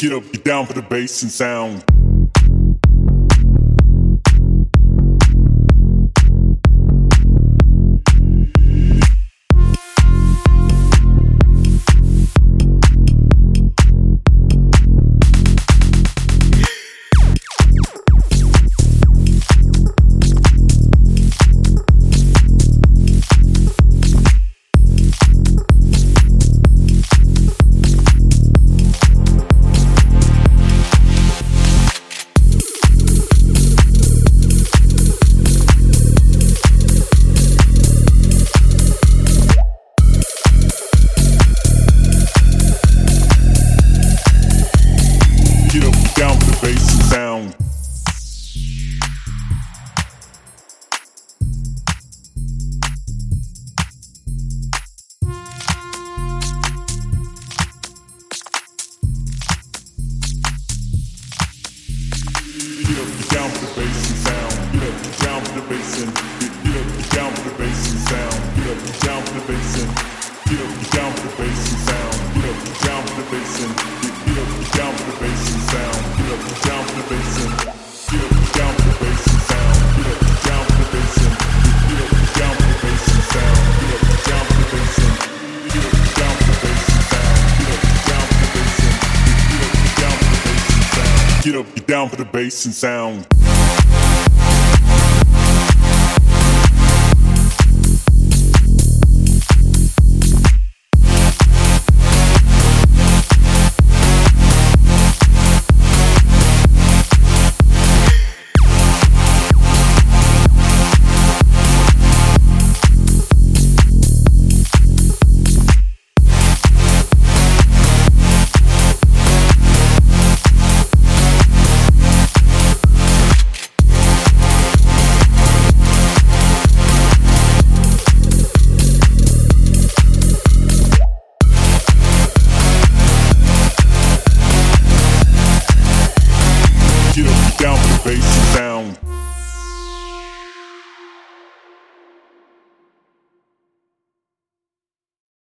get up, get down for the bass and sound. Down for the bass and sound. Get up, get down for the bass and get, up, get down for the bass and sound. Get up, get down for the bass and get up, get down for the bass and sound. Get up, get down for the bass and get up, get down for the bass and sound. Get up, get down Get up, get down for the bass and sound. down the bass.